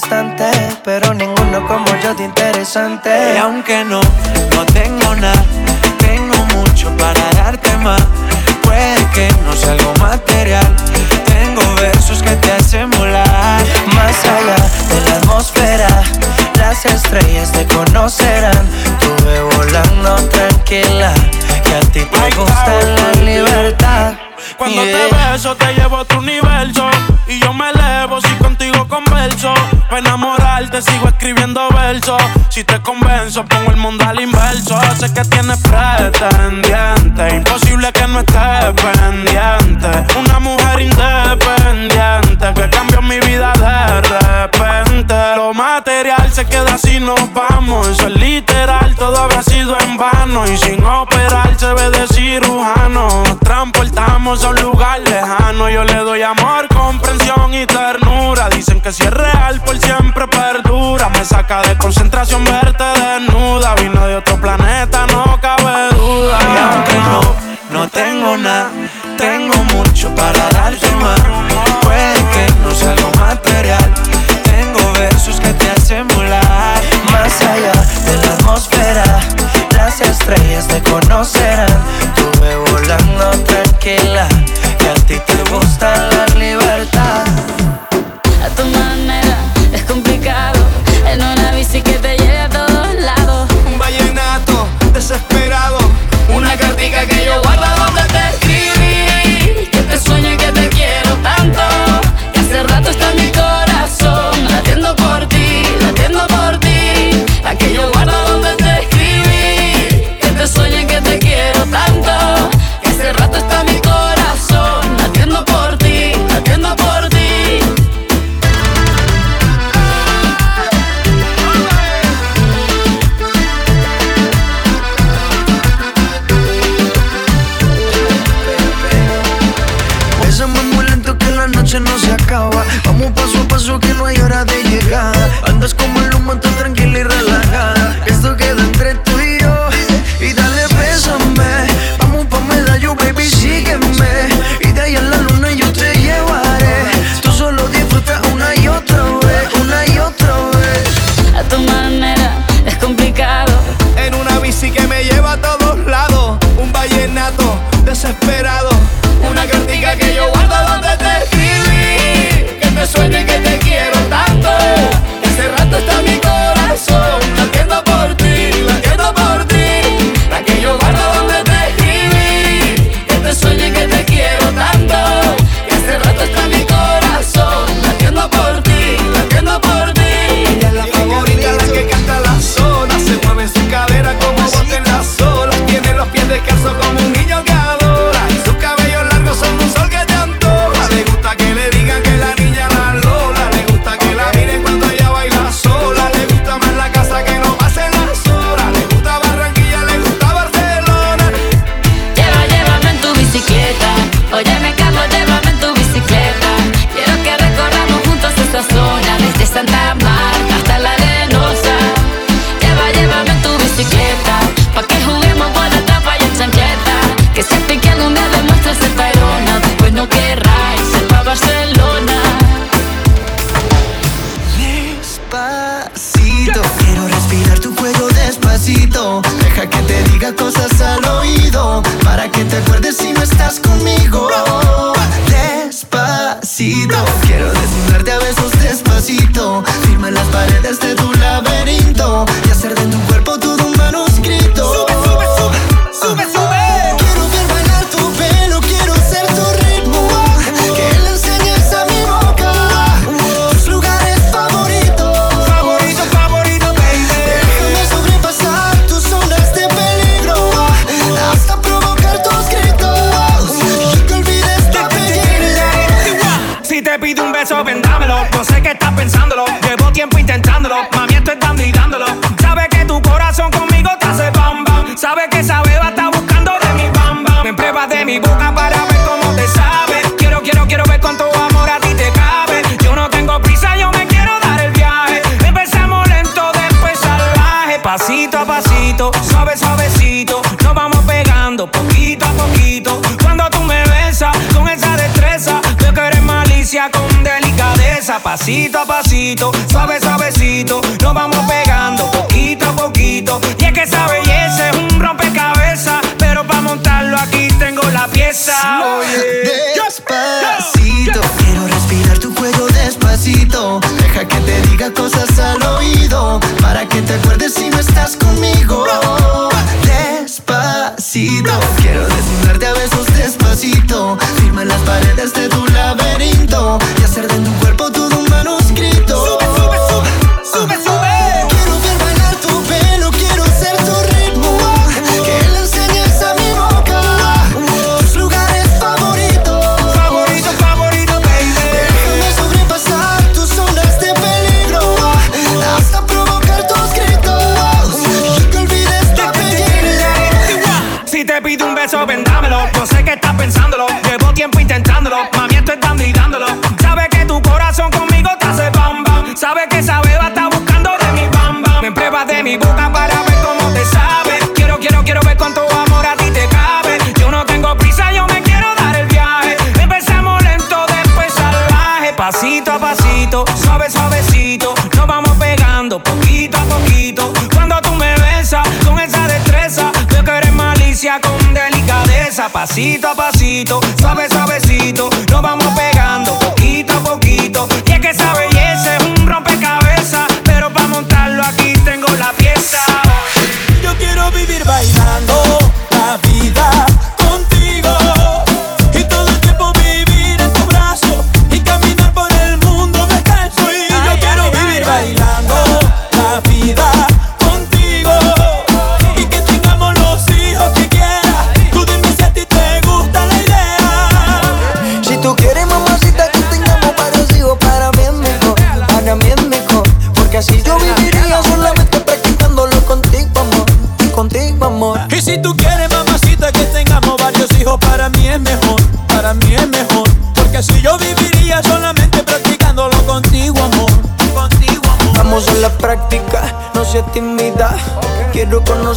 bastante, saca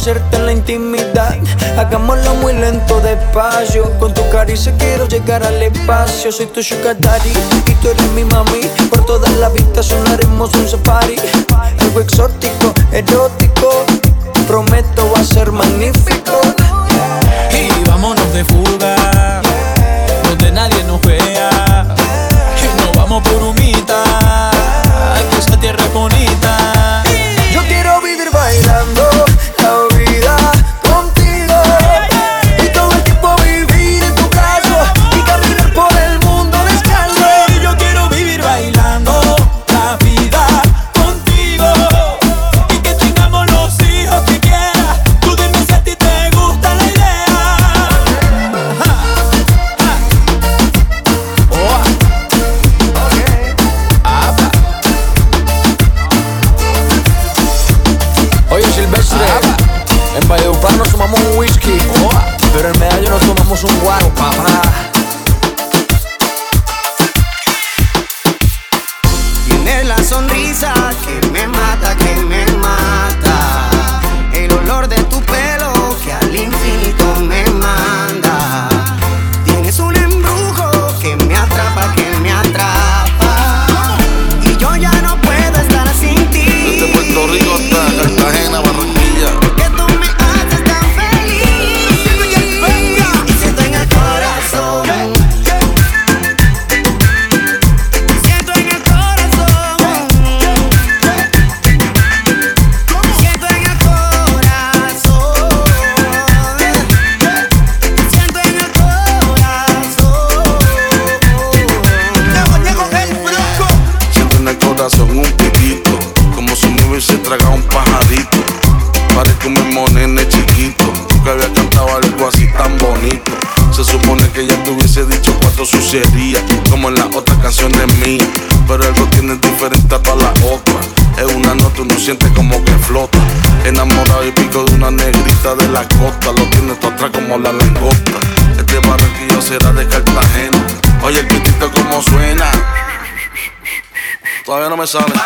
conocerte en la intimidad. Hagámoslo muy lento, despacio. Con tu caricia quiero llegar al espacio. Soy tu sugar daddy y tú eres mi mami. Por toda la vista sonaremos un safari. Algo exótico, erótico. Prometo va a ser magnífico. Y vámonos de fuga, on it.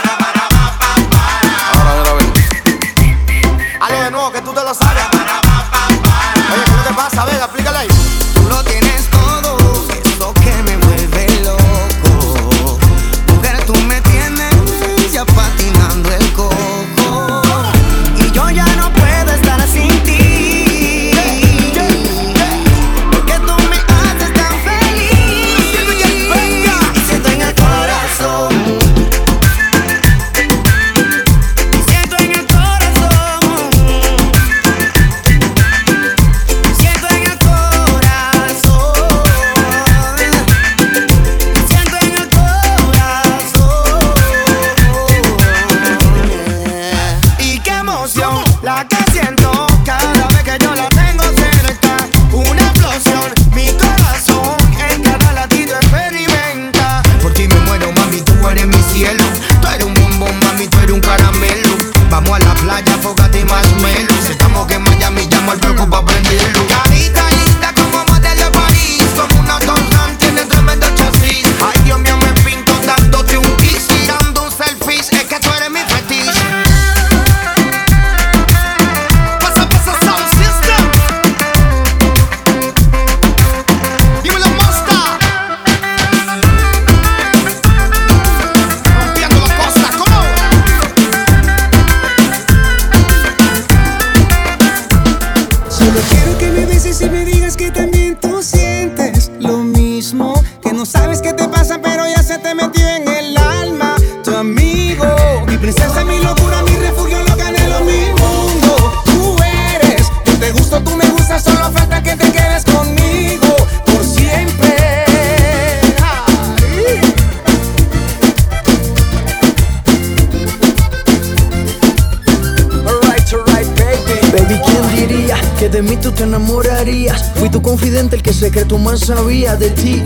jamás sabía de ti.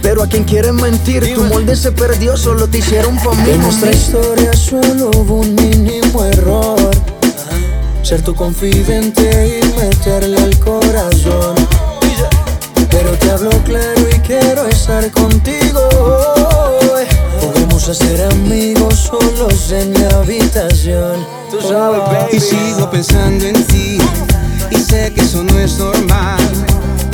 Pero a quien quieres mentir, tu molde se perdió, solo te hicieron pa' mí. En nuestra historia solo hubo un mínimo error. Ser tu confidente y meterle al corazón. Pero te hablo claro y quiero estar contigo. Podemos hacer amigos solos en mi habitación. Tú sabes, baby. Y sigo pensando en ti. Y sé que eso no es normal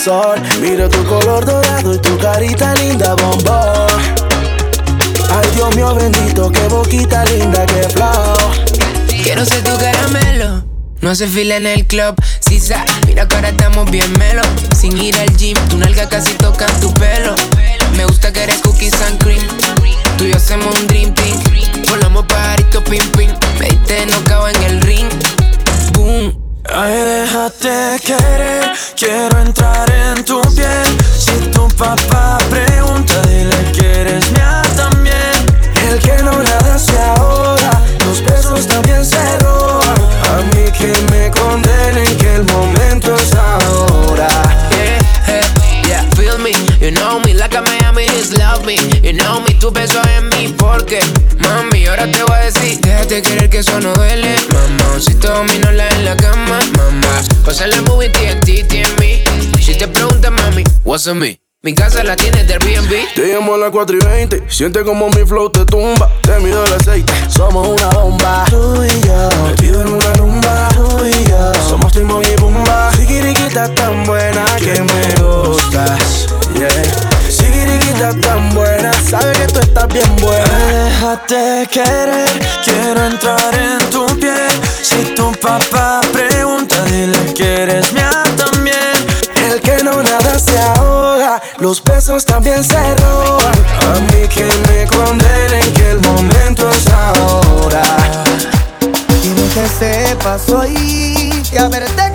sol. Miro tu color dorado y tu carita linda, bombón. Ay, Dios mío bendito, qué boquita linda, qué flow. Quiero ser tu caramelo. No hace fila en el club, sisa. Mira que ahora estamos bien melo. Sin ir al gym, tu nalga casi toca tu pelo. Me gusta que eres cookies and cream. Tú y yo hacemos un dream team. Volamos pajaritos, pim pim. Me diste no en el ring. Boom Ay, déjate querer, quiero entrar en tu piel. Si tu papá pregunta, dile que eres mía también. El que no nada se ahoga, los besos también se roban. A mí que me condenen que el momento es ahora. Yeah, yeah, feel me, you know me, like a Miami, just love me. You know me, tu beso en mí, porque mami, ahora te voy a decir, déjate querer que eso no duele, mamá. Si todo la en la cama, mamá. Pasa la movie TNT en mí. Si te preguntas, mami, what's on me? Mi casa la tiene del Airbnb. Te llamo a las 4 y 20. Siente como mi flow te tumba. Te mido el aceite. Somos una bomba. Tú y yo. Metido en una rumba. Tú y yo. Somos Timón y Bumba. Sigiriquita tan buena que me gustas. Yeah. Tan buena. Sabes que tú estás bien buena. Déjate querer. Quiero entrar en tu piel. Si tu papá pregunta, dile que eres mía también. El que no nada se ahoga, los besos también se roban. A mí que me condenen que el momento es ahora. Quiero que sepas hoy que haberte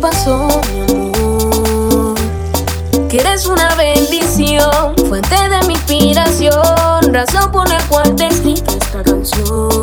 pasó, mi amor. Que eres una bendición, fuente de mi inspiración, razón por la cual te escrito esta canción.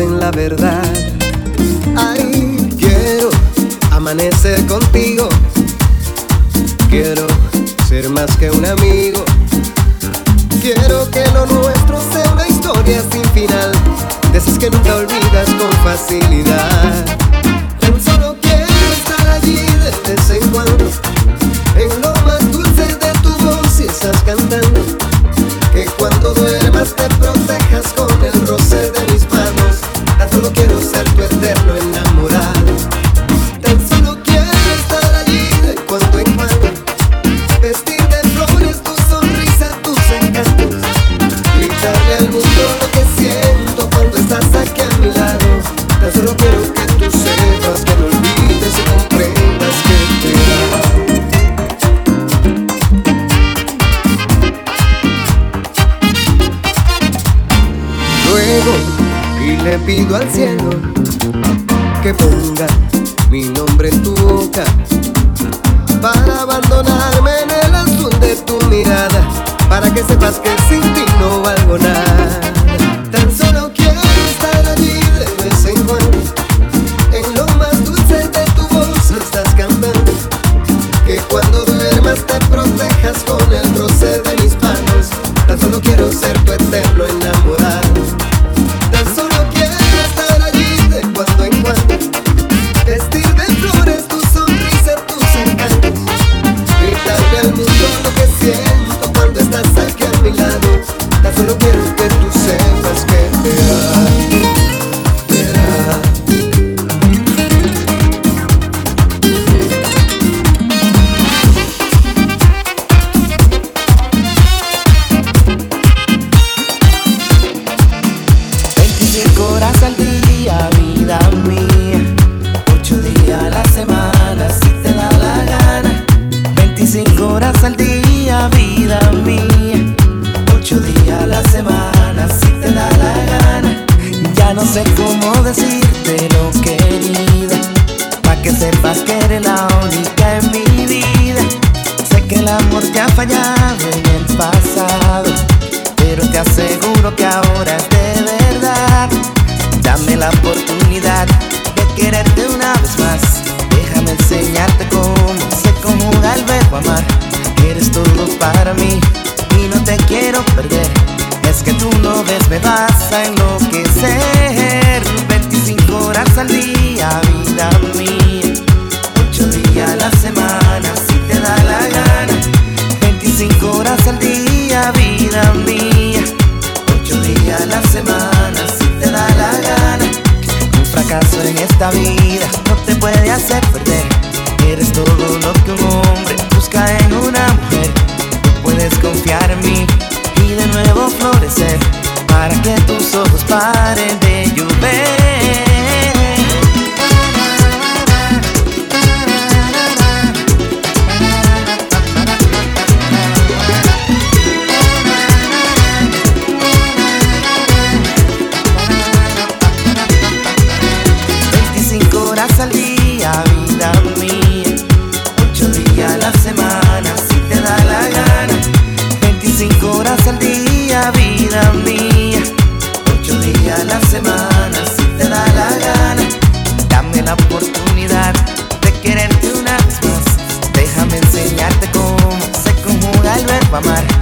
dicen la verdad. Ay, quiero amanecer contigo. Quiero ser más que un amigo. Quiero que lo nuestro sea una historia sin final. De esas que nunca olvidas con facilidad. pido al cielo. amar.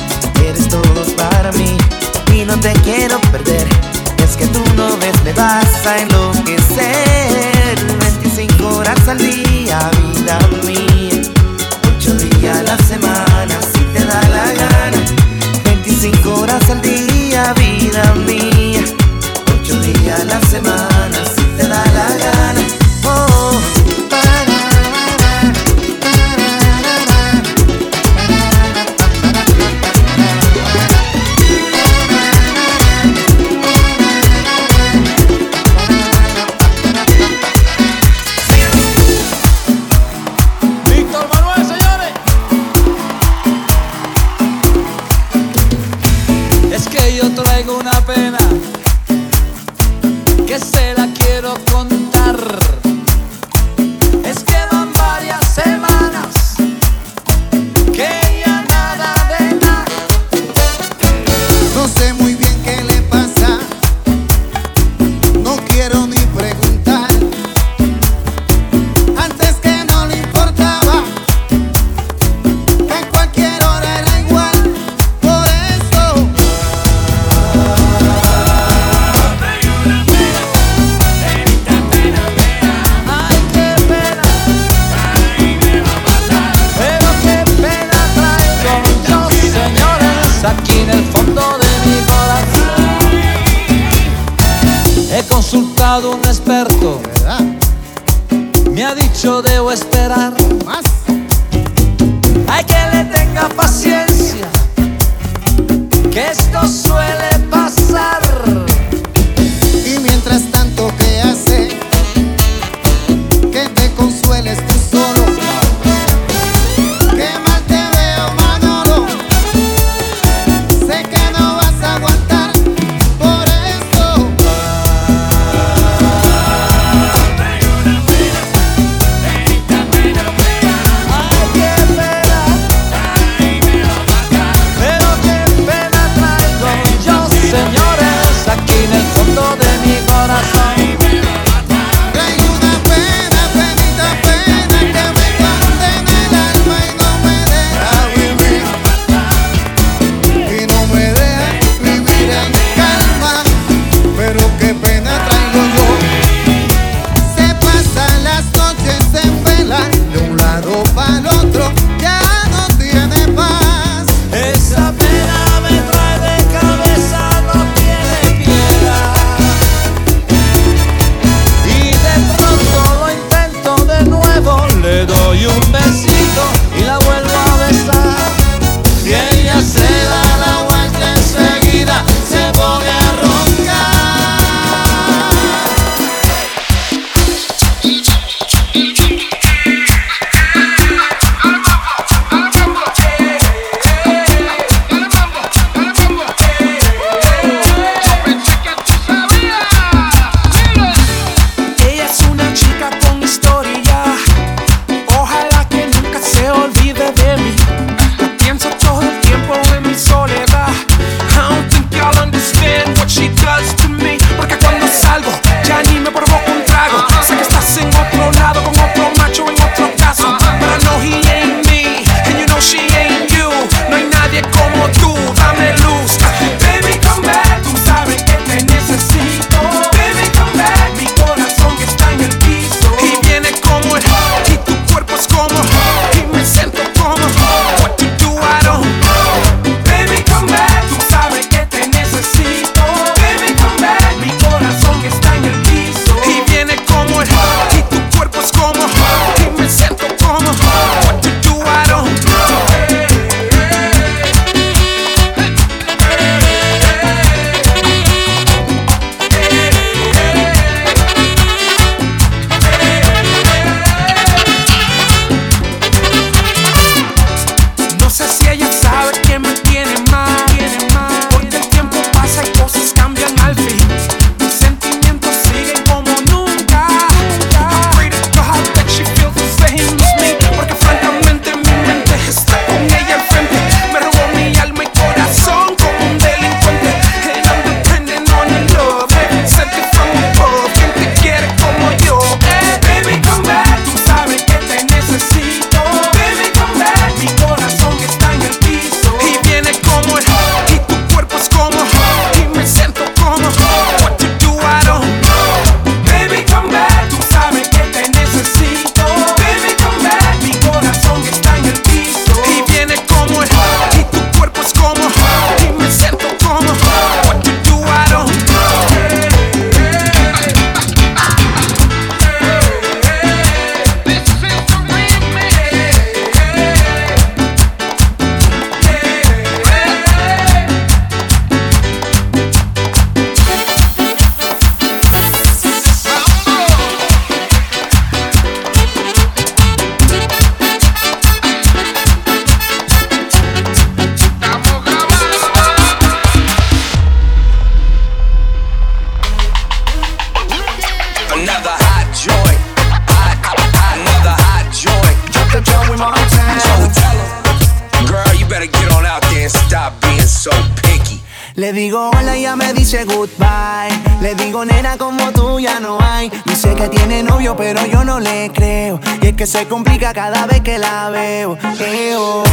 que se complica cada vez que la veo.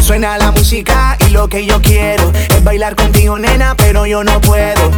Suena la música y lo que yo quiero es bailar contigo, nena, pero yo no puedo.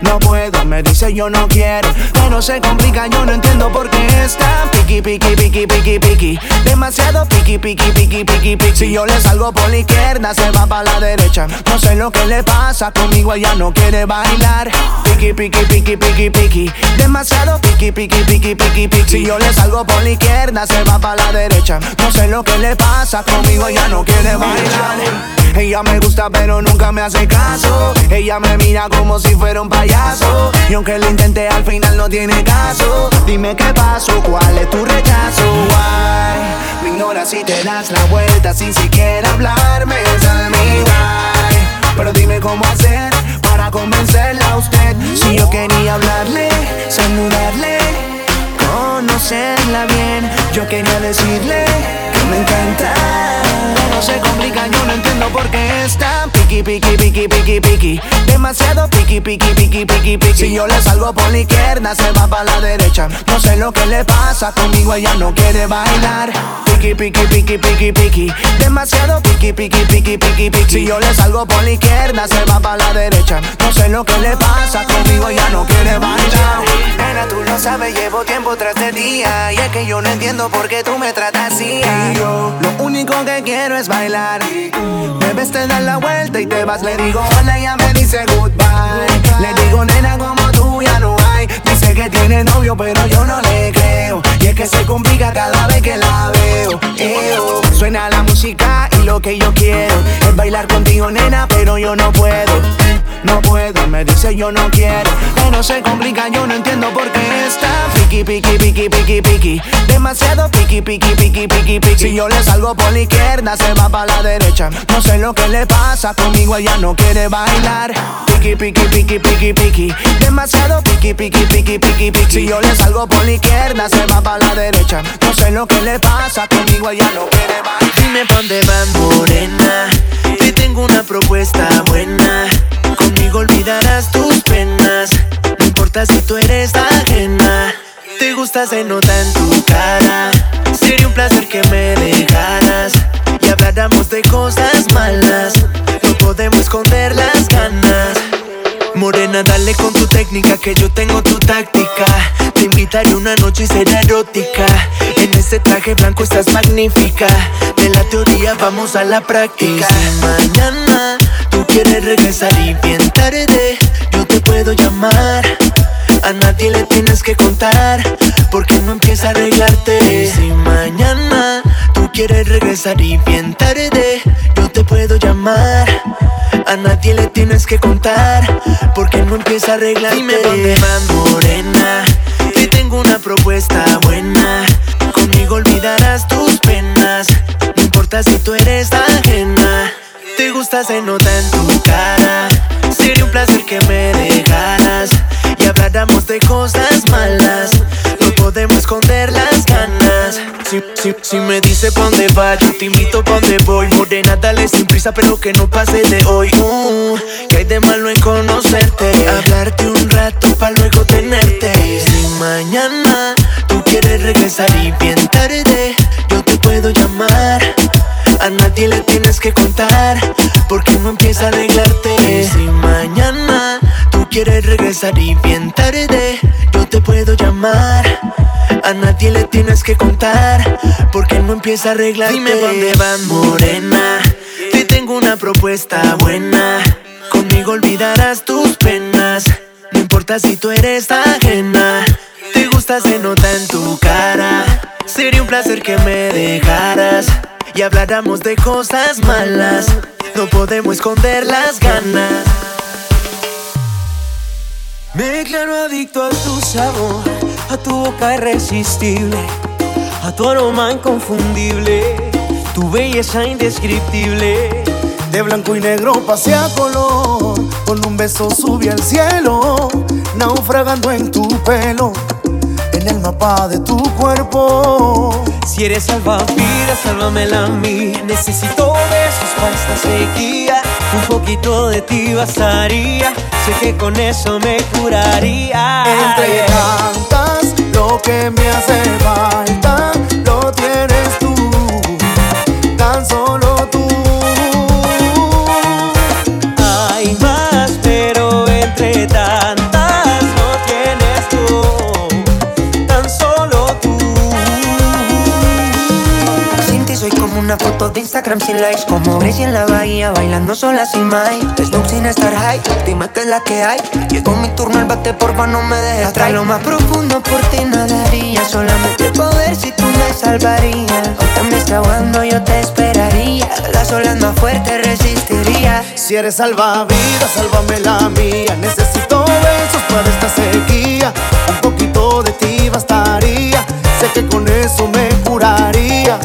No puedo, me dice yo no quiero no se complica, yo no entiendo por qué está piqui, piqui, piqui, piqui, piqui. Demasiado piqui, piqui, piqui, piqui, piqui. Si yo le salgo por la izquierda, se va para la derecha. No sé lo que le pasa, conmigo ella no quiere bailar. Piqui, piqui, piqui, piqui, piqui. Demasiado piqui, piqui, piqui, piqui, piqui. Si yo le salgo por la izquierda, se va para la derecha. No sé lo que le pasa, conmigo ella no quiere bailar. Ella me gusta, pero nunca me hace caso. Ella me mira como si fuera un payaso. Y aunque lo intenté, al final no tiene caso. Dime qué pasó, cuál es tu rechazo. Why? Me ignoras si te das la vuelta sin siquiera hablarme. Tell me why. Pero dime cómo hacer para convencerla a usted. Si yo quería hablarle, saludarle Conocerla bien. Yo quería decirle que me encanta. No se complica, yo no entiendo por qué está piqui, piqui, piqui, piqui, piqui. Demasiado piqui, piqui, piqui, piqui, piqui. Si yo le salgo por la izquierda, se va para la derecha. No sé lo que le pasa, conmigo ella no quiere bailar. Piqui, piqui, piqui, piqui, piqui. Demasiado piqui, piqui, piqui, piqui, piqui. Si yo le salgo por la izquierda, se va para la derecha. No sé lo que le pasa, conmigo ella no quiere bailar. Nena, tú lo sabes, llevo tiempo tras de día. Y es que yo no entiendo por qué tú me tratas así. Y yo, lo único que quiero es bailar. Debes te dar la vuelta y te vas. Le digo hola, ella me dice goodbye. Le digo nena, como tú ya no. Que tiene novio, pero yo no le creo. Y es que se complica cada vez que la veo. Eo. Suena la música lo que yo quiero es bailar contigo, nena, pero yo no puedo. No puedo, me dice yo no quiero. Pero se complica, yo no entiendo por qué está piqui, piqui, piqui, piqui, piqui. Demasiado piqui, piqui, piqui, piqui, piqui. Si yo le salgo por la izquierda, se va para la derecha. No sé lo que le pasa, conmigo ella no quiere bailar. Piqui, piqui, piqui, piqui, piqui. Demasiado piqui, piqui, piqui, piqui, piqui. Si yo le salgo por la izquierda, se va para la derecha. No sé lo que le pasa, conmigo ella no quiere bailar. Dime pa' dónde vas, morena. Te tengo una propuesta buena. Conmigo olvidarás tus penas. No importa si tú eres ajena. Te gusta, se nota en tu cara. Sería un placer que me dejaras. Y habláramos de cosas malas. No podemos esconder las ganas. Morena, dale con tu técnica que yo tengo tu táctica. Te invitaré una noche y será erótica. En este traje blanco estás magnífica. De la teoría vamos a la práctica. Si mañana tú quieres regresar y bien tarde, yo te puedo llamar. A nadie le tienes que contar, porque no empieza a arreglarte. Y si mañana tú quieres regresar y bien tarde, yo te puedo llamar. A nadie le tienes que contar, porque no empieza a arreglarte. Dime dónde vas, morena. Te tengo una propuesta buena. Conmigo olvidarás tus penas. No importa si tú eres ajena. Te gusta, se nota en tu cara. Sería un placer que me dejaras y habláramos de cosas malas. No podemos esconder las ganas. Si, si, si me dice pa' dónde va, yo te invito pa' dónde voy. Morena, dale sin prisa, pero que no pase de hoy. Uh, que hay de malo en conocerte. Hablarte un rato pa' luego tenerte. Y si mañana tú quieres regresar y bien tarde, yo te puedo llamar. A nadie le tienes que contar, porque no empieza a arreglarte. Y si mañana tú quieres regresar y bien tarde, yo te puedo llamar. A nadie le tienes que contar, porque no empieza a arreglarte. Dime dónde vas, morena. Te tengo una propuesta buena. Conmigo olvidarás tus penas. No importa si tú eres ajena. Te gusta, se nota en tu cara. Sería un placer que me dejaras y habláramos de cosas malas. No podemos esconder las ganas. Me declaro adicto a tu sabor, a tu boca irresistible, a tu aroma inconfundible, tu belleza indescriptible. De blanco y negro pasé a color, con un beso subí al cielo, naufragando en tu pelo, en el mapa de tu cuerpo. Si eres salvavidas, sálvamela a mí. Necesito besos para esta sequía. Un poquito de ti bastaría. Sé que con eso me curaría. Entre tantas, lo que me hace falta lo tienes tú, tan solo Instagram sin likes Como Gracie en la bahía, bailando sola sin Mike Snoop sin estar high, dime que es la que hay. Llegó mi turno, el bate, porfa, no me dejes atrás. Lo más profundo por ti nadaría Solamente poder si tú me salvarías. Aunque me está ahogando, yo te esperaría. Las olas más fuertes resistiría. Si eres salvavidas, sálvame la mía. Necesito besos para esta sequía. Un poquito de ti bastaría. Sé que con eso me curaría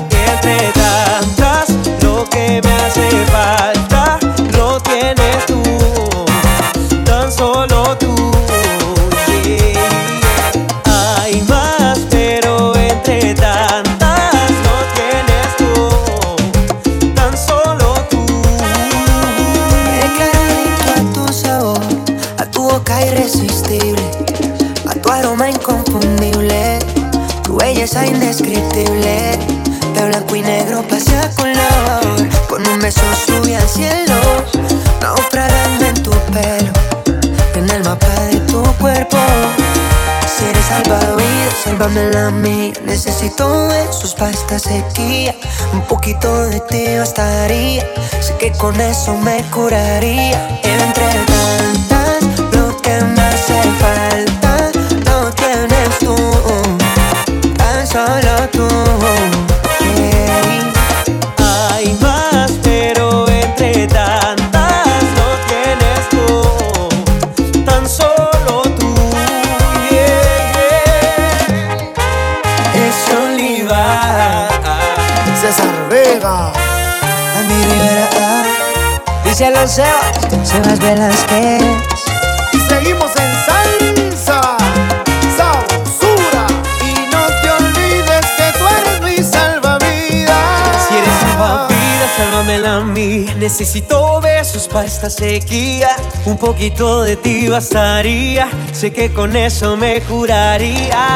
salvavidas, sálvame la mía. Necesito besos para esta sequía. Un poquito de ti bastaría. Sé que con eso me curaría. Entre tantas, lo que me hace falta lo tienes tú. Tan solo tú. Los Sebas, Sebas Velázquez. Y seguimos en salsa Sabrosura Y no te olvides que tú eres mi salvavidas Si eres salvavidas, sálvamela a mí. Necesito besos para esta sequía. Un poquito de ti bastaría. Sé que con eso me curaría.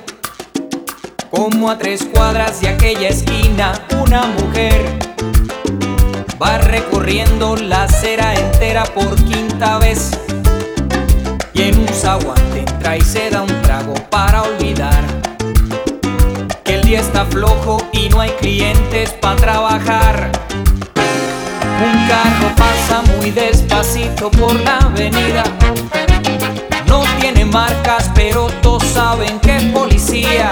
Como a tres cuadras de aquella esquina, una mujer va recorriendo la acera entera por quinta vez. Y en un zaguán entra y se da un trago para olvidar que el día está flojo y no hay clientes para trabajar. Un carro pasa muy despacito por la avenida. No tiene marcas, pero todos saben que es policía.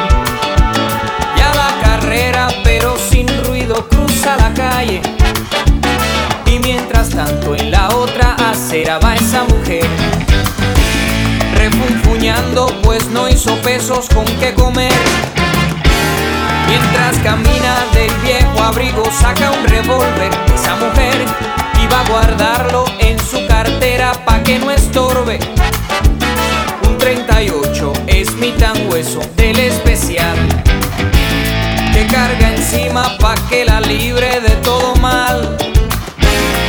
La calle. Y mientras tanto en la otra acera va esa mujer. Refunfuñando pues no hizo pesos con qué comer. Mientras camina del viejo abrigo saca un revólver Esa mujer iba a guardarlo en su cartera pa' que no estorbe. Un 38 es mi tan hueso del especial carga encima pa' que la libre de todo mal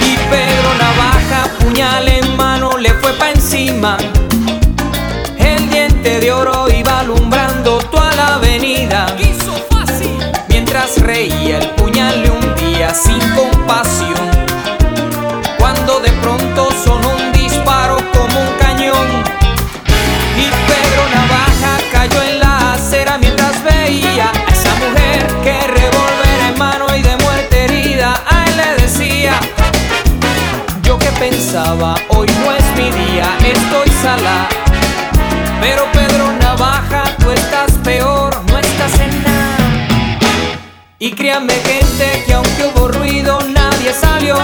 y Pedro Navaja, puñal en mano, le fue pa' encima. El diente de oro iba alumbrando toda la avenida. Mientras reía, el puñal le hundía sin compasión. Pensaba, hoy no es mi día, estoy sala. Pero Pedro Navaja, tú estás peor, no estás en nada. Y créanme gente que aunque hubo ruido, nadie salió.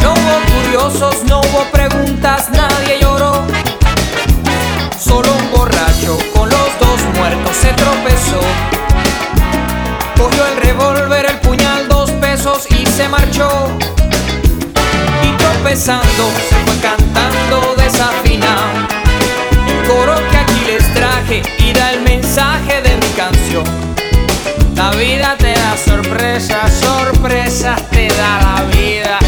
No hubo curiosos, no hubo preguntas, nadie lloró. Solo un borracho con los dos muertos se tropezó. Cogió el revólver, el puñal, dos pesos y se marchó se fue cantando desafinado. El coro que aquí les traje y da el mensaje de mi canción. La vida te da sorpresas, sorpresas te da la vida,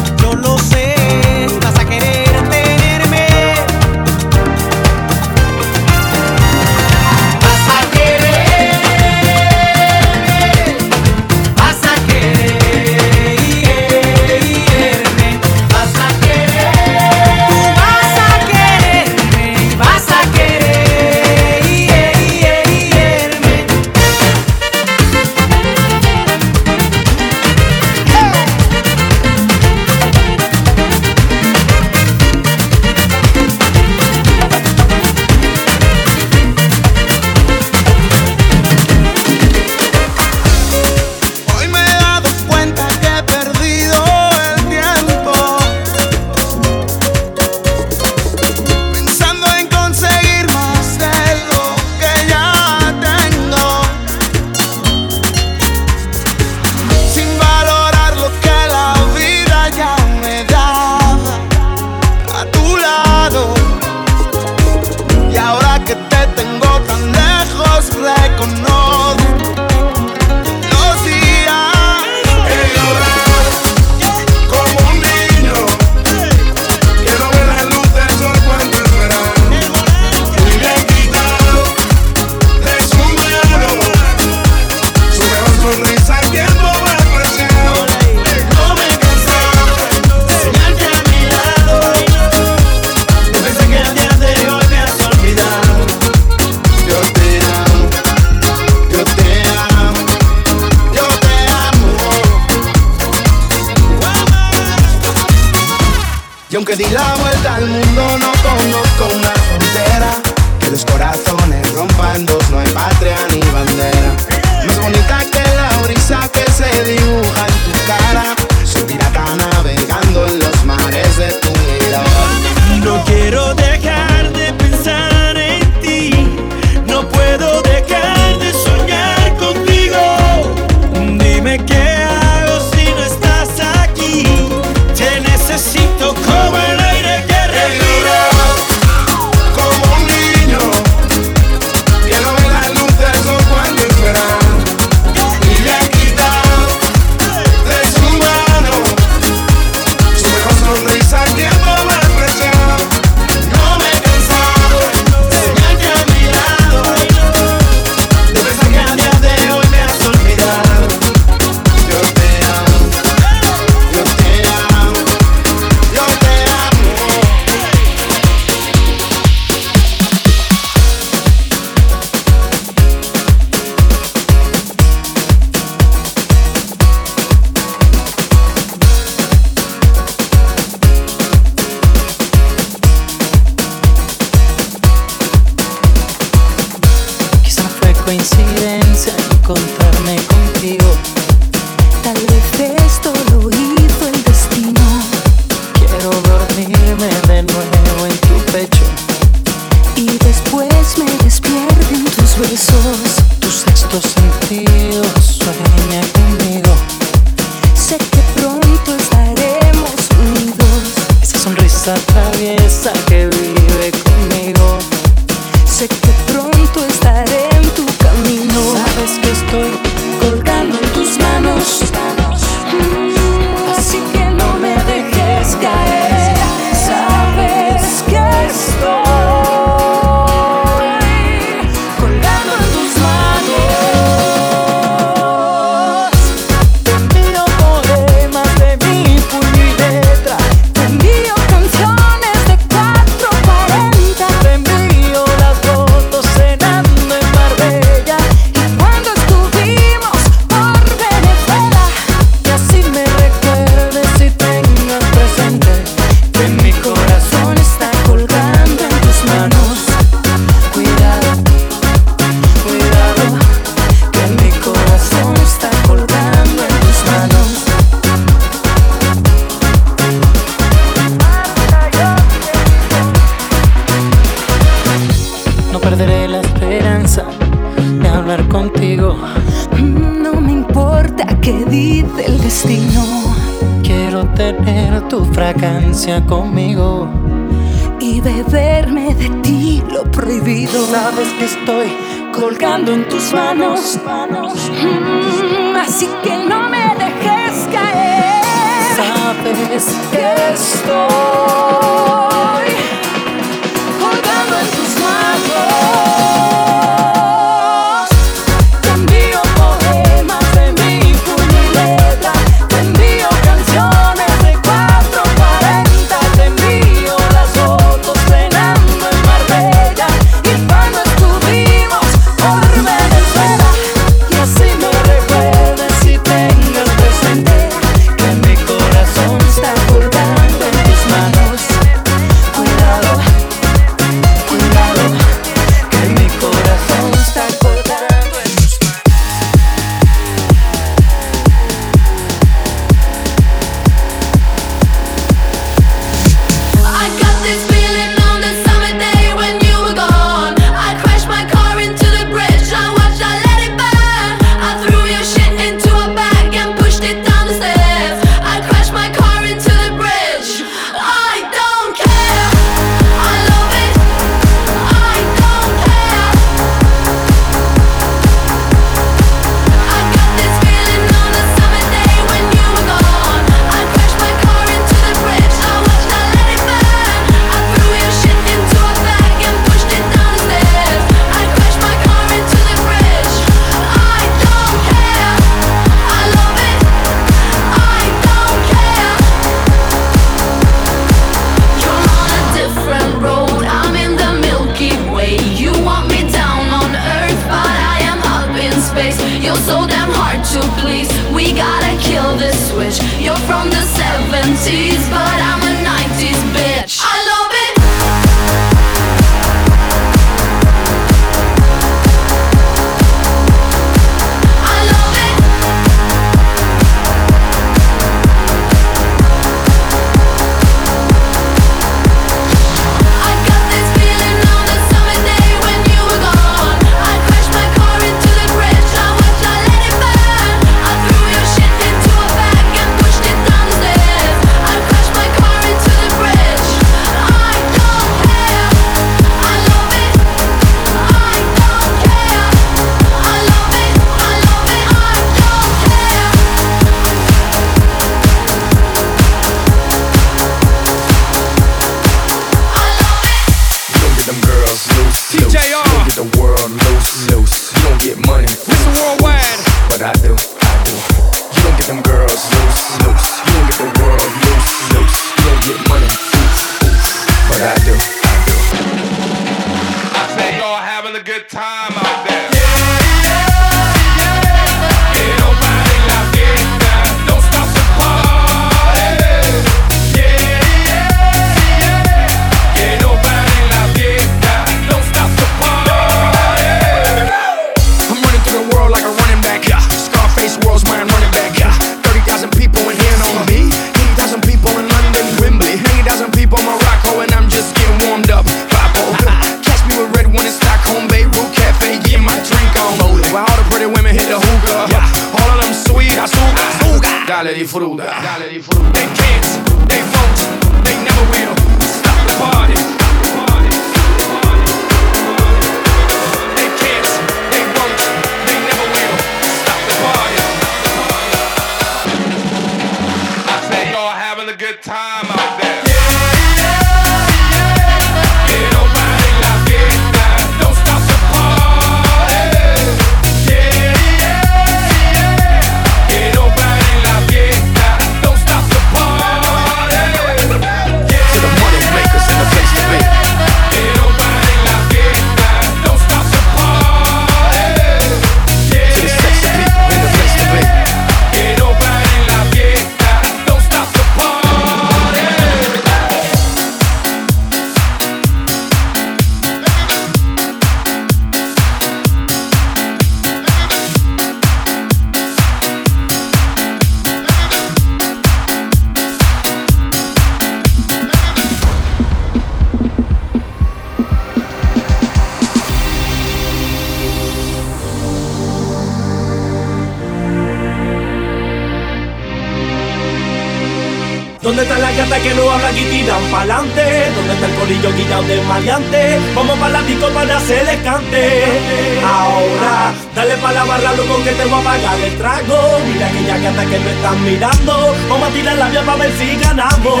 mirando. Vamos a tirar la vía para ver si ganamos.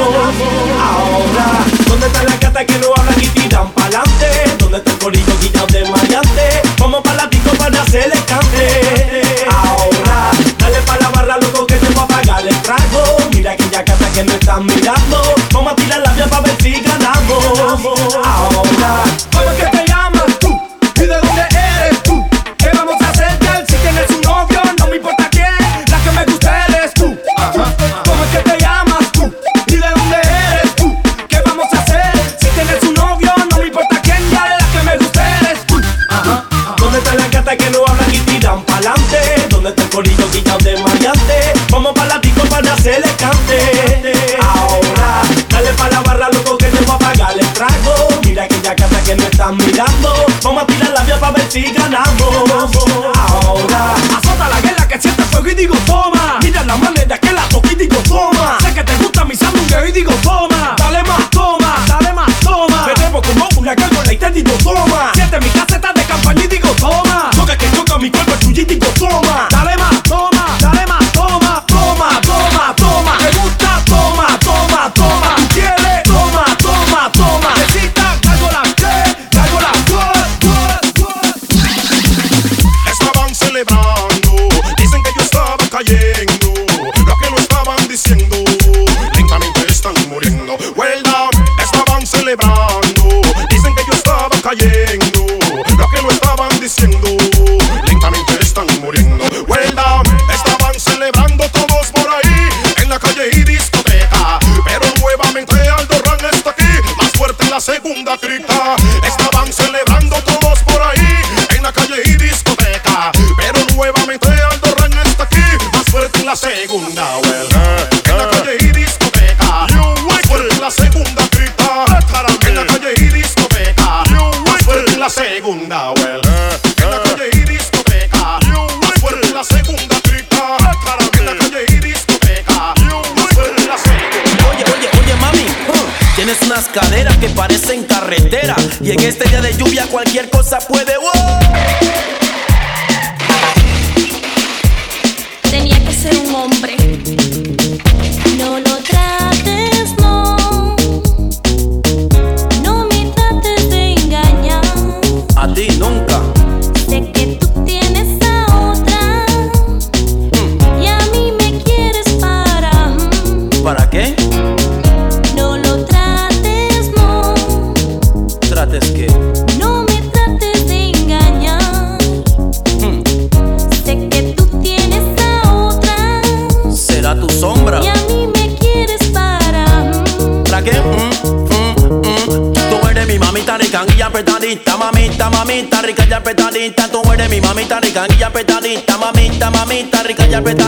Ahora, ¿dónde están las gatas que no hablan y tiran pa'lante? ¿Dónde está el corillo guillado de mayante? Vamos para la para hacer el cante. Ahora, dale pa la barra, loco, que te voy a pagar el trago. Mira aquella gata que no están mirando.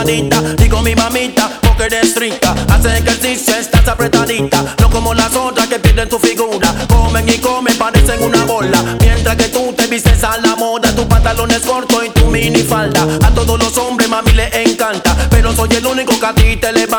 Digo mi mamita, porque eres rica. Hace ejercicio, estás apretadita. No como las otras que pierden tu figura. Comen y comen, parecen una bola. Mientras que tú te vistes a la moda, tus pantalones cortos y tu minifalda. A todos los hombres, mami, le encanta. Pero soy el único que a ti te levanta.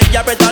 y apretar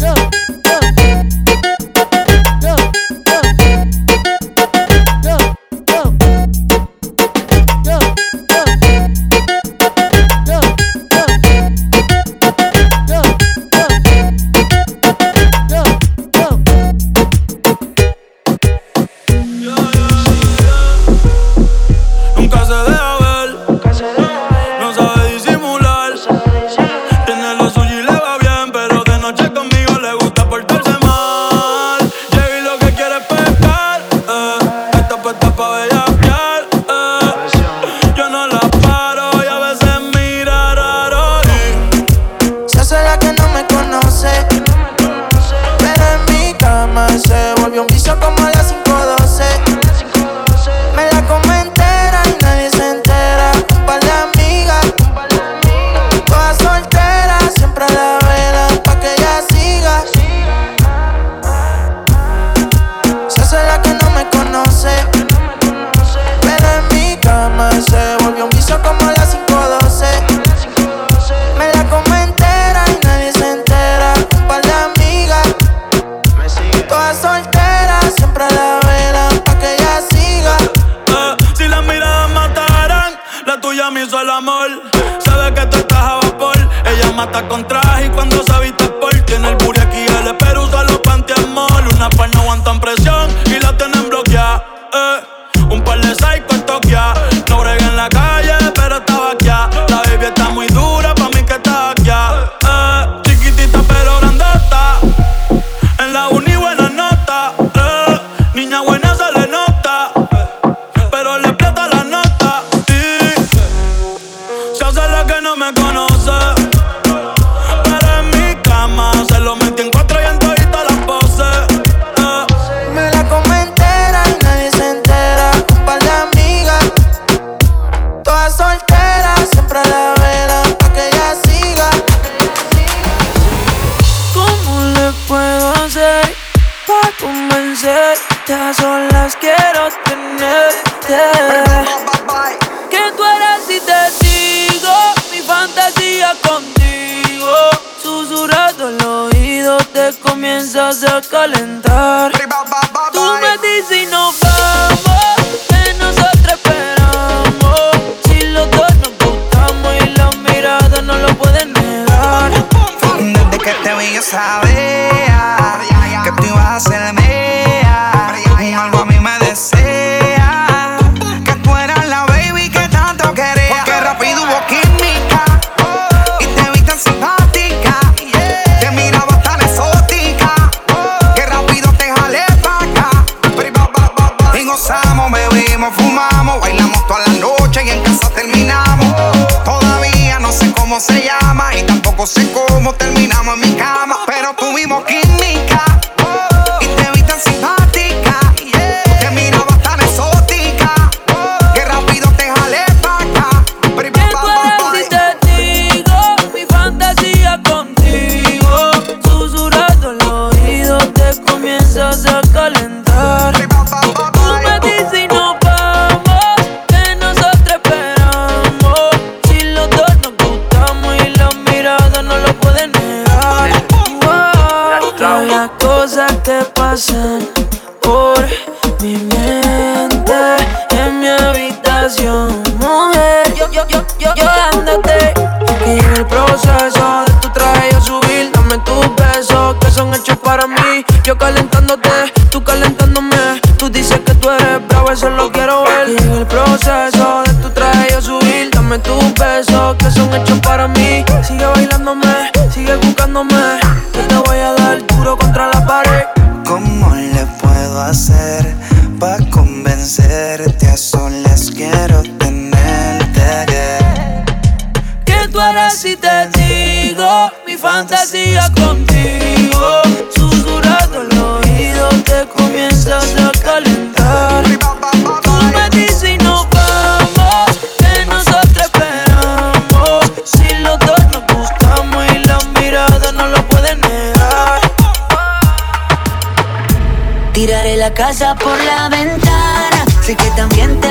Yeah. Casa por la ventana. Sé que también te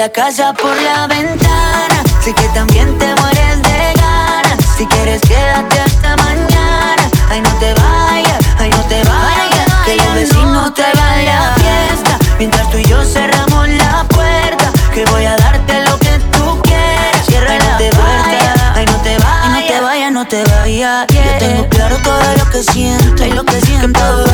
la casa por la ventana. Sé que también te mueres de ganas. Si quieres, quédate hasta mañana. Ay, no te vayas, ay, no te vayas. Que los vecinos traigan la fiesta. Mientras tú y yo cerramos la puerta. Que voy a darte lo que tú quieras. Cierra la puerta. Ay, no te vayas, no te vayas, no te vayas. Yo tengo claro todo lo que siento. Y lo que siento.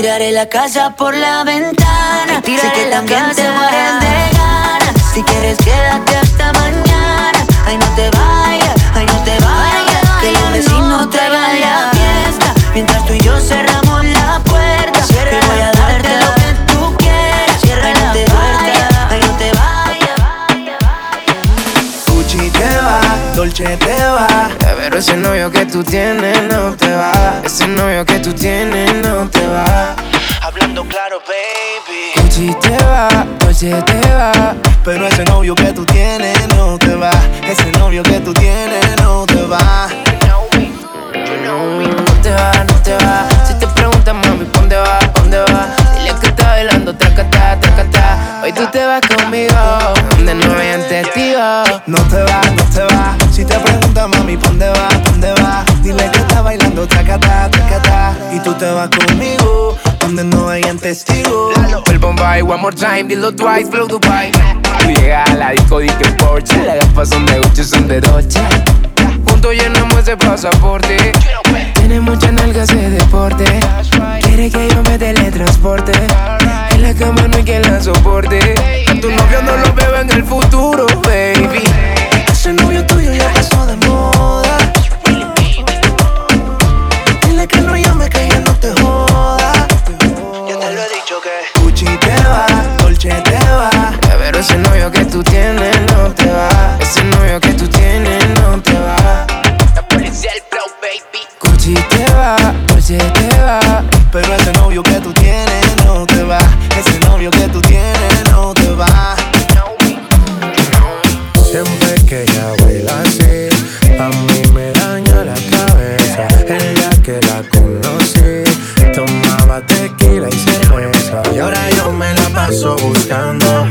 Tiraré la casa por la ventana. sé que también te mueres de ganas. Si quieres, quédate hasta mañana. Ay, no te vayas, ay, no te vayas. Que los vecinos traigan la fiesta. Mientras tú y yo cerramos la puerta. Que voy a darte lo que tú quieras. Cierra no te vayas, ay, no te vayas. Gucci te va, Dolce te va. Pero ese novio que tú tienes no te va. Ese novio que tú tienes no te va. Hablando claro, baby. Gucci te va, Dolce te va. Pero ese novio que tú tienes no te va. Ese novio que tú tienes no te va. No te va, no te va. Si te preguntan, mami, ¿pa' ¿dónde va? ¿Pa' ¿Dónde va? Dile que está bailando, tracata, tracata. Hoy tú te vas conmigo, donde no hayan testigos. No te va. Mami, ¿pa' ¿dónde va? ¿Pa' ¿Dónde va? Dile que está bailando, tracata, tracata. Y tú te vas conmigo, donde no hayan testigos. El Bombay, one more time, dilo twice, flow Dubai. Tú llegas a la disco, di que Porsche. Las gafas son de Gucci, son de Dolce. Juntos llenamos ese pasaporte. Tiene mucha nalga ese deporte. Quiere que yo me teletransporte. En la cama no hay quien la soporte. A tu novio no lo veo en el futuro, baby. Ese novio tuyo ya pasó de moda. Dile que no llame que ya no te joda. Ya te lo he dicho que Gucci te va, Dolce te va. Pero ese novio que tú tienes no te va. Ese novio que tú tienes no te va. La policía el flow, baby. Gucci te va, Dolce te va. Pero ese novio que tú tienes no te va. Ese novio que tú paso buscando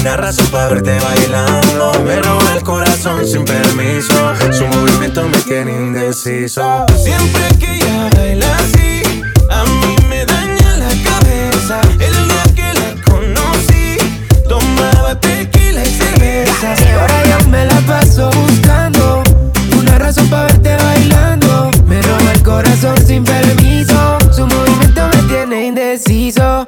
una razón para verte bailando. Me roba el corazón sin permiso, su movimiento me tiene indeciso. Siempre que ella baila así, a mí me daña la cabeza. El día que la conocí, tomaba tequila y cerveza. Ahora yo me la paso buscando una razón para verte bailando. Me roba el corazón sin permiso, su movimiento me tiene indeciso.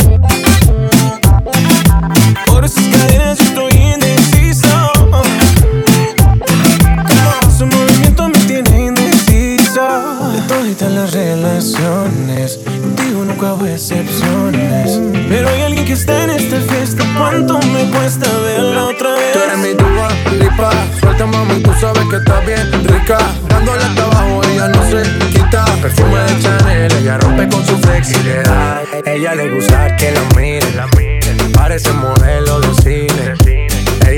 ¿Cuánto me cuesta verla otra vez? Tú eres mi dua lipa. Suelta mami, tú sabes que está bien rica. Dándole hasta abajo, ella no se quita. Perfume de Chanel, ella rompe con su flexibilidad. Ella le gusta que la mire. Parece modelo de cine.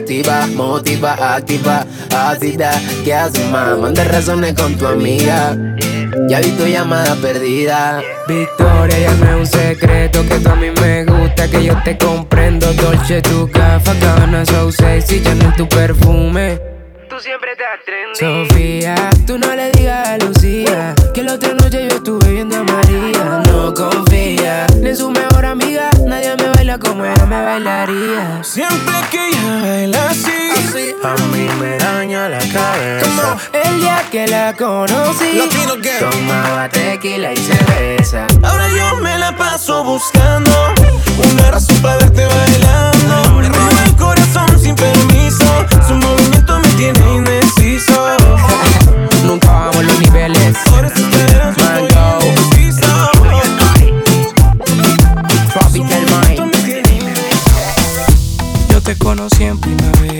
cautiva, motiva, activa, ácida. ¿Qué haces, más? Manda razones con tu amiga. Ya vi tu llamada perdida. Victoria, llame un secreto que tú a mí me gusta, que yo te comprendo. Dolce, tu gafa, cabana, so sexy, Chanel, tu perfume. Tú siempre te atrendes. Sofía, tú no le digas a Lucía que la otra noche yo estuve viendo a María. No confía ni en su mejor amiga, nadie me baila como ella me bailaría. Siempre que ella baila así, a mí me daña la cabeza. El día que la conocí, Latino girl. tomaba tequila y cerveza. Ahora yo me la paso buscando una razón para verte bailando. Me roba el corazón sin permiso, su movimiento me tiene indeciso. Nunca bajamos los niveles. Conocí en primavera,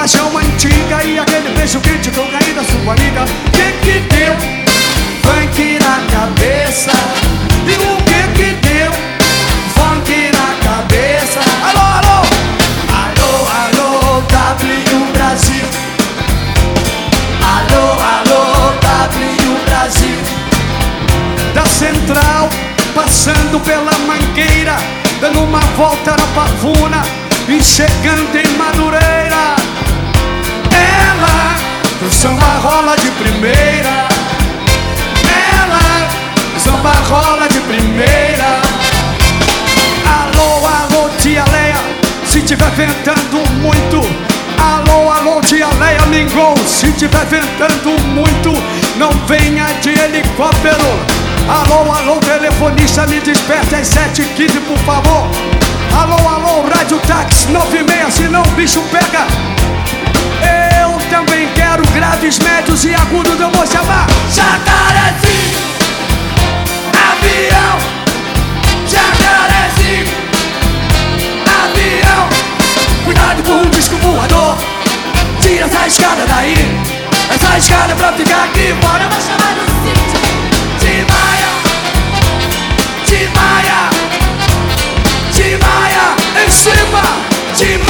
paixão antiga e aquele beijo quente com caí da sua amiga. Que que deu? Funk na cabeça. E o que que deu? Funk na cabeça. Alô, alô! Alô, alô, W Brasil. Alô, alô, W Brasil. Da central, passando pela mangueira, dando uma volta na pavuna e chegando em Madureira. Samba rola de primeira. Ela, samba rola de primeira. Alô, alô, tia Leia, se tiver ventando muito. Alô, alô, tia Leia Mingou, se tiver ventando muito, não venha de helicóptero. Alô, alô, telefonista, me desperte às 7h15, por favor. Alô, alô, rádio táxi 96, senão o bicho pega. Eu também quero graves, médios e agudos, eu vou chamar Jacarezinho, avião, Jacarezinho, avião. Cuidado com o disco voador, tira essa escada daí. Essa escada é pra ficar aqui, bora, vai chamar no sítio. Timaya, Timaya, Timaya, em cima, Timaya. Atraviesan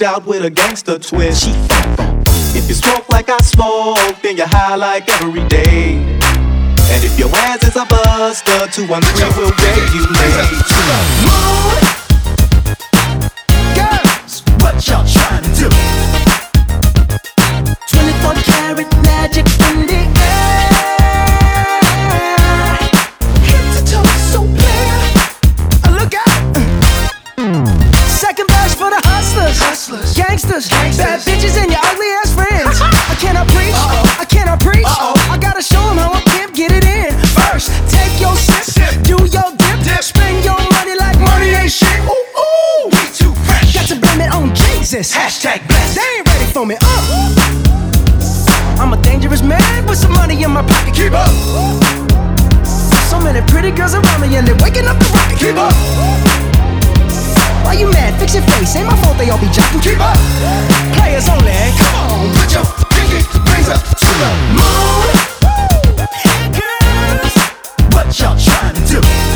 funked out with a gangster twist. If you smoke like I smoke, then you're high like every day. And if your ass is a buster, 213 will regulate. Moon, girls, what y'all fix your face. Ain't my fault they all be jocking. Keep up. Players only. Come on, put your pinky rings up to the moon. Girls, what y'all trying to do?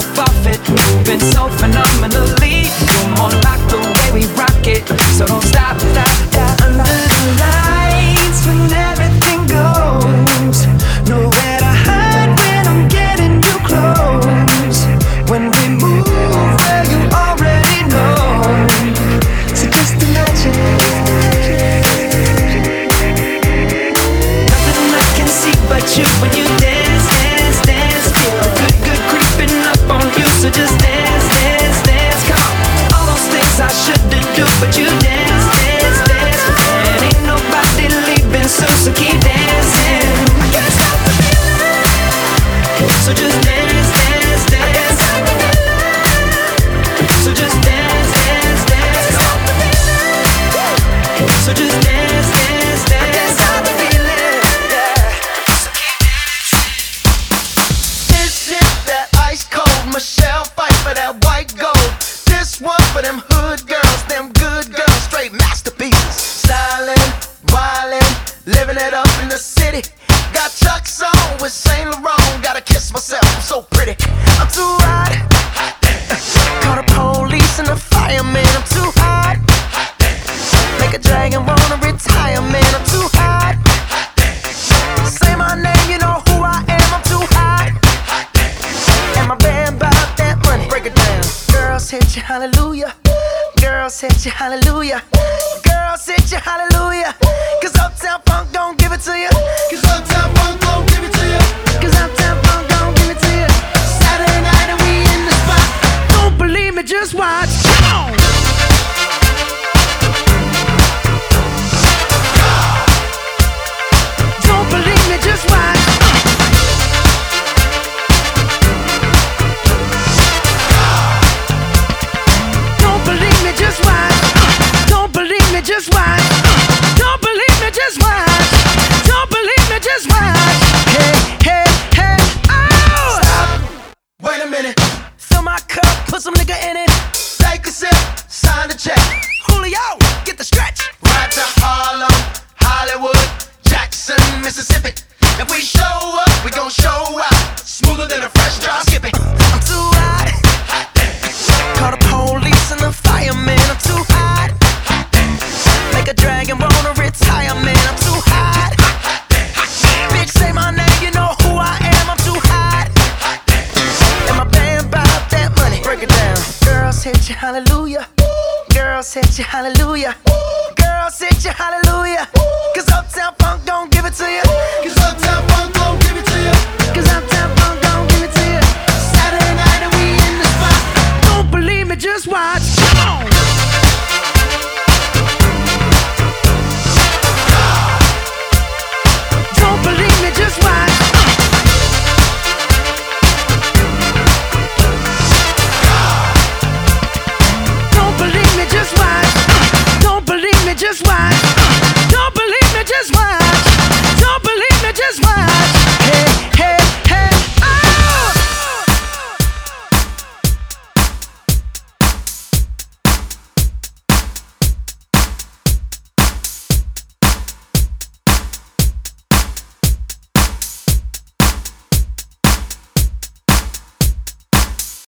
so buffet, been so phenomenal.